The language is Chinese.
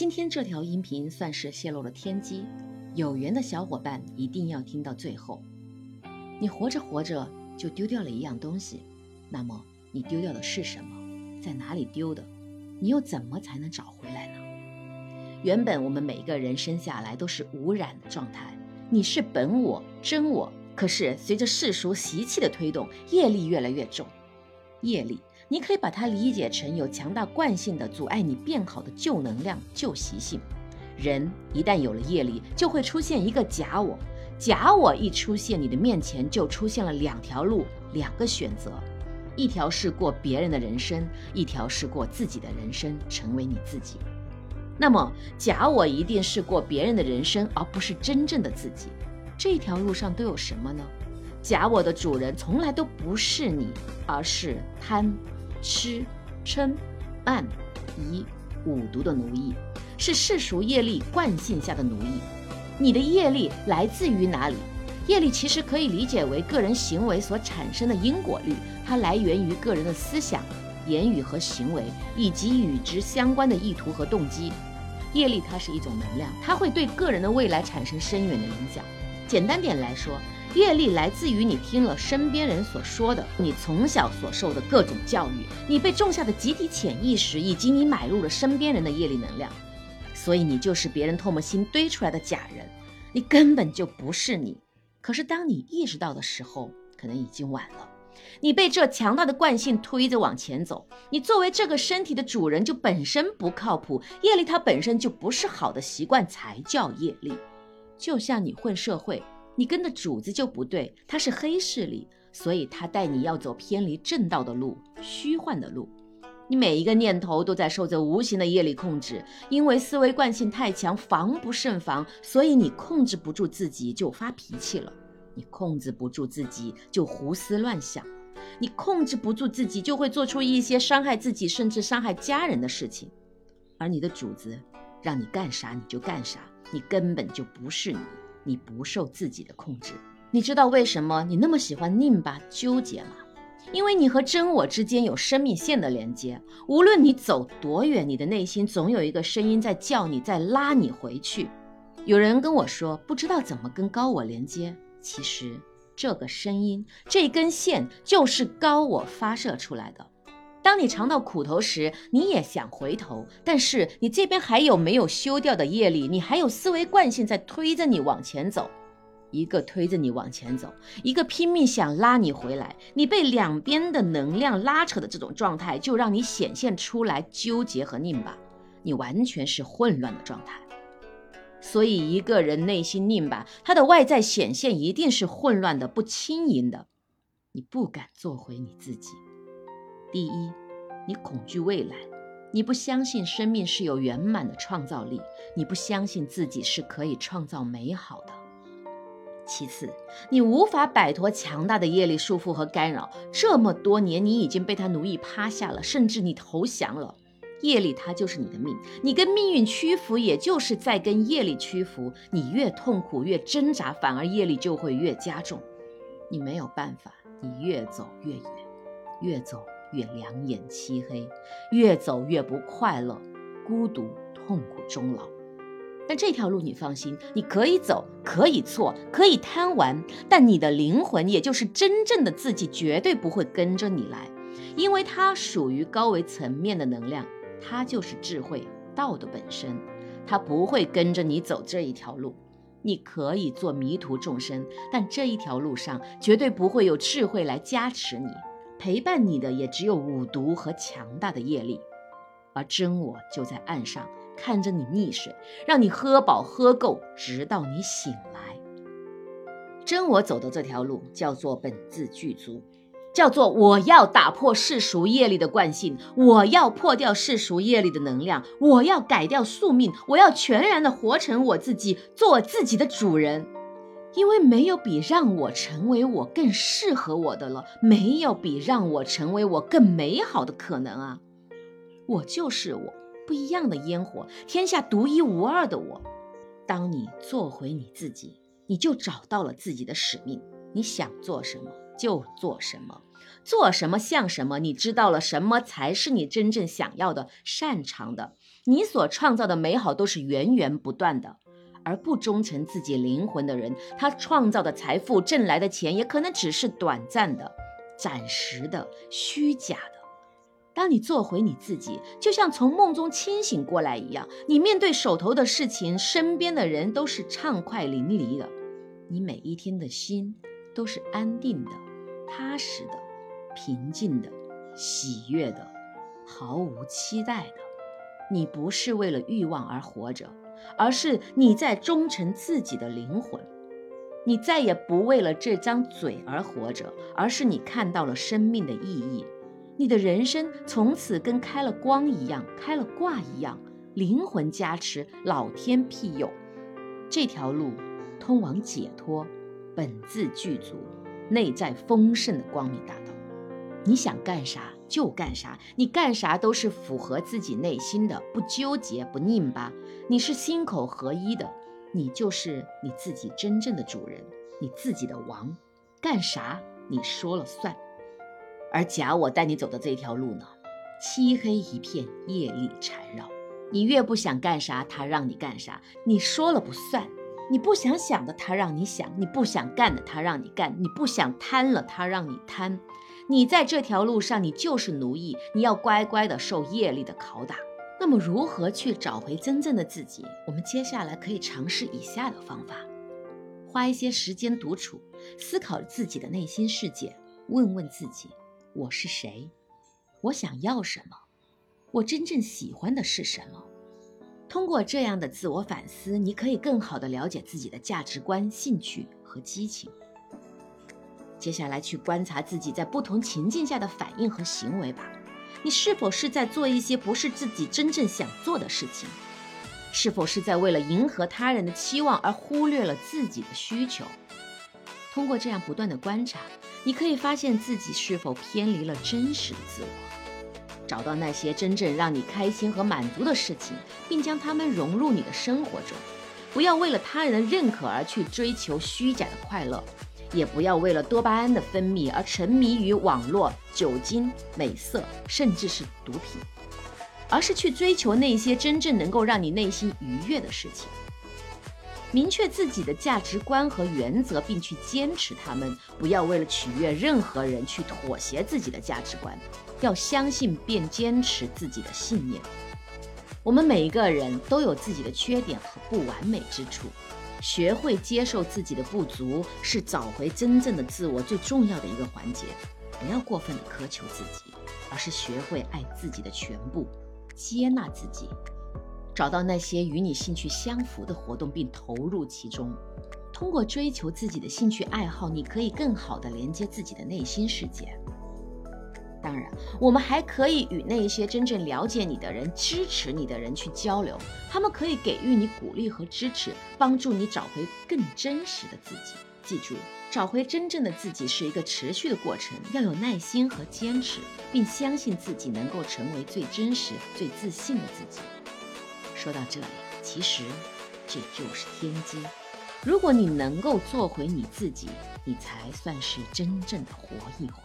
今天这条音频算是泄露了天机，有缘的小伙伴一定要听到最后。你活着活着就丢掉了一样东西，那么你丢掉的是什么？在哪里丢的？你又怎么才能找回来呢？原本我们每一个人生下来都是无染的状态，你是本我真我。可是随着世俗习气的推动，业力越来越重。业力，你可以把它理解成有强大惯性的阻碍你变好的旧能量、旧习性。人一旦有了业力，就会出现一个假我。假我一出现，你的面前就出现了两条路，两个选择：一条是过别人的人生，一条是过自己的人生，成为你自己。那么，假我一定是过别人的人生，而不是真正的自己。这条路上都有什么呢？假我的主人从来都不是你，而是贪、吃、嗔、慢、疑、五毒的奴役，是世俗业力惯性下的奴役。你的业力来自于哪里？业力其实可以理解为个人行为所产生的因果律，它来源于个人的思想、言语和行为，以及与之相关的意图和动机。业力它是一种能量，它会对个人的未来产生深远的影响。简单点来说，业力来自于你听了身边人所说的，你从小所受的各种教育，你被种下的集体潜意识，以及你买入了身边人的业力能量。所以你就是别人唾沫星堆出来的假人，你根本就不是你。可是当你意识到的时候，可能已经晚了。你被这强大的惯性推着往前走，你作为这个身体的主人就本身不靠谱，业力它本身就不是好的习惯才叫业力。就像你混社会，你跟的主子就不对，他是黑势力，所以他带你要走偏离正道的路，虚幻的路。你每一个念头都在受着无形的业力控制，因为思维惯性太强，防不胜防，所以你控制不住自己就发脾气了，你控制不住自己就胡思乱想，你控制不住自己就会做出一些伤害自己甚至伤害家人的事情，而你的主子让你干啥你就干啥。你根本就不是你，你不受自己的控制。你知道为什么你那么喜欢拧巴纠结吗？因为你和真我之间有生命线的连接，无论你走多远，你的内心总有一个声音在叫你，在拉你回去。有人跟我说，不知道怎么跟高我连接。其实，这个声音，这根线就是高我发射出来的。当你尝到苦头时，你也想回头，但是你这边还有没有修掉的业力？你还有思维惯性在推着你往前走，一个推着你往前走，一个拼命想拉你回来。你被两边的能量拉扯的这种状态，就让你显现出来纠结和拧巴，你完全是混乱的状态。所以一个人内心拧巴，他的外在显现一定是混乱的、不轻盈的。你不敢做回你自己。第一，你恐惧未来，你不相信生命是有圆满的创造力，你不相信自己是可以创造美好的。其次，你无法摆脱强大的业力束缚和干扰，这么多年你已经被他奴役趴下了，甚至你投降了。业力它就是你的命，你跟命运屈服，也就是在跟业力屈服。你越痛苦越挣扎，反而业力就会越加重。你没有办法，你越走越远，越走。越两眼漆黑，越走越不快乐，孤独痛苦终老。但这条路你放心，你可以走，可以错，可以贪玩，但你的灵魂，也就是真正的自己，绝对不会跟着你来，因为它属于高维层面的能量，它就是智慧道的本身，它不会跟着你走这一条路。你可以做迷途众生，但这一条路上绝对不会有智慧来加持你。陪伴你的也只有五毒和强大的业力，而真我就在岸上看着你溺水，让你喝饱喝够，直到你醒来。真我走的这条路叫做本自具足，叫做我要打破世俗业力的惯性，我要破掉世俗业力的能量，我要改掉宿命，我要全然的活成我自己，做自己的主人。因为没有比让我成为我更适合我的了，没有比让我成为我更美好的可能啊！我就是我，不一样的烟火，天下独一无二的我。当你做回你自己，你就找到了自己的使命。你想做什么就做什么，做什么像什么。你知道了什么才是你真正想要的、擅长的。你所创造的美好都是源源不断的。而不忠诚自己灵魂的人，他创造的财富、挣来的钱，也可能只是短暂的、暂时的、虚假的。当你做回你自己，就像从梦中清醒过来一样，你面对手头的事情、身边的人，都是畅快淋漓的。你每一天的心都是安定的、踏实的、平静的、喜悦的、毫无期待的。你不是为了欲望而活着。而是你在忠诚自己的灵魂，你再也不为了这张嘴而活着，而是你看到了生命的意义，你的人生从此跟开了光一样，开了挂一样，灵魂加持，老天庇佑，这条路通往解脱，本自具足，内在丰盛的光明大道，你想干啥？就干啥，你干啥都是符合自己内心的，不纠结不拧巴。你是心口合一的，你就是你自己真正的主人，你自己的王，干啥你说了算。而假我带你走的这条路呢，漆黑一片，业力缠绕。你越不想干啥，他让你干啥，你说了不算。你不想想的，他让你想；你不想干的，他让你干；你不想贪了，他让你贪。你在这条路上，你就是奴役，你要乖乖的受业力的拷打。那么，如何去找回真正的自己？我们接下来可以尝试以下的方法：花一些时间独处，思考自己的内心世界，问问自己：我是谁？我想要什么？我真正喜欢的是什么？通过这样的自我反思，你可以更好的了解自己的价值观、兴趣和激情。接下来去观察自己在不同情境下的反应和行为吧。你是否是在做一些不是自己真正想做的事情？是否是在为了迎合他人的期望而忽略了自己的需求？通过这样不断的观察，你可以发现自己是否偏离了真实的自我，找到那些真正让你开心和满足的事情，并将它们融入你的生活中。不要为了他人的认可而去追求虚假的快乐。也不要为了多巴胺的分泌而沉迷于网络、酒精、美色，甚至是毒品，而是去追求那些真正能够让你内心愉悦的事情。明确自己的价值观和原则，并去坚持他们。不要为了取悦任何人去妥协自己的价值观，要相信并坚持自己的信念。我们每一个人都有自己的缺点和不完美之处。学会接受自己的不足，是找回真正的自我最重要的一个环节。不要过分的苛求自己，而是学会爱自己的全部，接纳自己，找到那些与你兴趣相符的活动，并投入其中。通过追求自己的兴趣爱好，你可以更好的连接自己的内心世界。当然，我们还可以与那些真正了解你的人、支持你的人去交流，他们可以给予你鼓励和支持，帮助你找回更真实的自己。记住，找回真正的自己是一个持续的过程，要有耐心和坚持，并相信自己能够成为最真实、最自信的自己。说到这里，其实这就是天机。如果你能够做回你自己，你才算是真正的活一回。